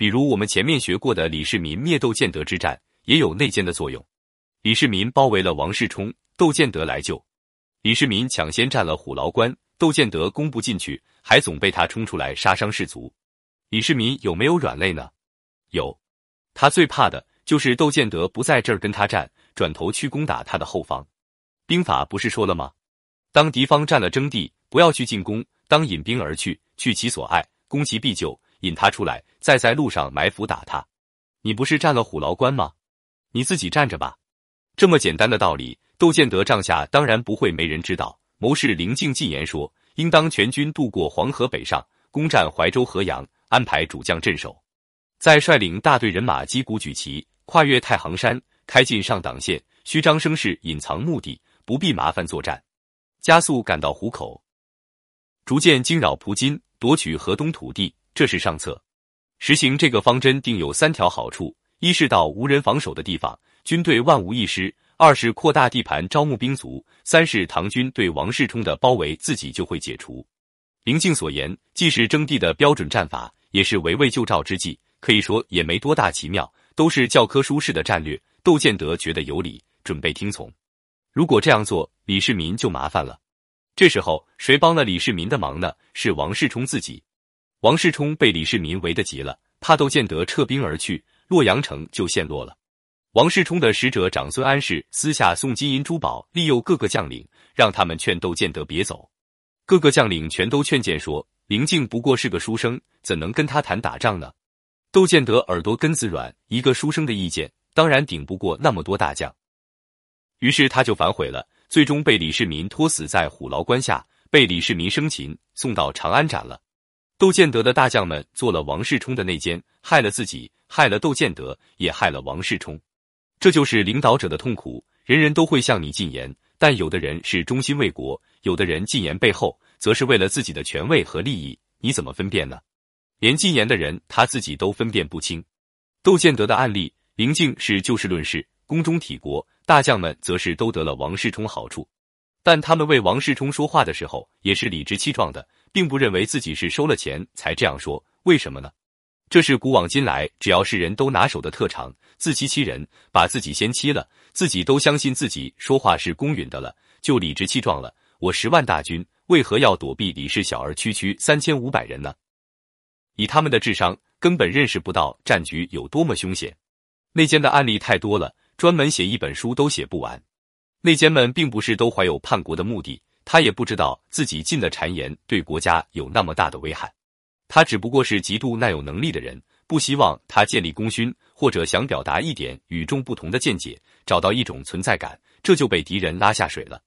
比如我们前面学过的李世民灭窦建德之战，也有内奸的作用。李世民包围了王世充，窦建德来救。李世民抢先占了虎牢关，窦建德攻不进去，还总被他冲出来杀伤士卒。李世民有没有软肋呢？有，他最怕的就是窦建德不在这儿跟他战，转头去攻打他的后方。兵法不是说了吗？当敌方占了征地，不要去进攻，当引兵而去，去其所爱，攻其必救，引他出来，再在路上埋伏打他。你不是占了虎牢关吗？你自己站着吧。这么简单的道理，窦建德帐下当然不会没人知道。谋士林敬进言说，应当全军渡过黄河北上，攻占怀州河阳，安排主将镇守，再率领大队人马击鼓举旗，跨越太行山，开进上党县，虚张声势，隐藏目的，不必麻烦作战，加速赶到湖口，逐渐惊扰蒲津，夺取河东土地。这是上策。实行这个方针，定有三条好处：一是到无人防守的地方。军队万无一失。二是扩大地盘，招募兵卒；三是唐军对王世充的包围，自己就会解除。林敬所言，既是征地的标准战法，也是围魏救赵之计，可以说也没多大奇妙，都是教科书式的战略。窦建德觉得有理，准备听从。如果这样做，李世民就麻烦了。这时候，谁帮了李世民的忙呢？是王世充自己。王世充被李世民围得急了，怕窦建德撤兵而去，洛阳城就陷落了。王世充的使者长孙安世私下送金银珠宝，利诱各个将领，让他们劝窦建德别走。各个将领全都劝谏说：“林敬不过是个书生，怎能跟他谈打仗呢？”窦建德耳朵根子软，一个书生的意见当然顶不过那么多大将，于是他就反悔了，最终被李世民拖死在虎牢关下，被李世民生擒，送到长安斩了。窦建德的大将们做了王世充的内奸，害了自己，害了窦建德，也害了王世充。这就是领导者的痛苦。人人都会向你进言，但有的人是忠心为国，有的人进言背后则是为了自己的权位和利益。你怎么分辨呢？连进言的人他自己都分辨不清。窦建德的案例，林敬是就事论事，宫中体国，大将们则是都得了王世充好处，但他们为王世充说话的时候也是理直气壮的，并不认为自己是收了钱才这样说。为什么呢？这是古往今来只要是人都拿手的特长，自欺欺人，把自己先欺了，自己都相信自己说话是公允的了，就理直气壮了。我十万大军为何要躲避李氏小儿区区三千五百人呢？以他们的智商，根本认识不到战局有多么凶险。内奸的案例太多了，专门写一本书都写不完。内奸们并不是都怀有叛国的目的，他也不知道自己进的谗言对国家有那么大的危害。他只不过是极度耐有能力的人，不希望他建立功勋，或者想表达一点与众不同的见解，找到一种存在感，这就被敌人拉下水了。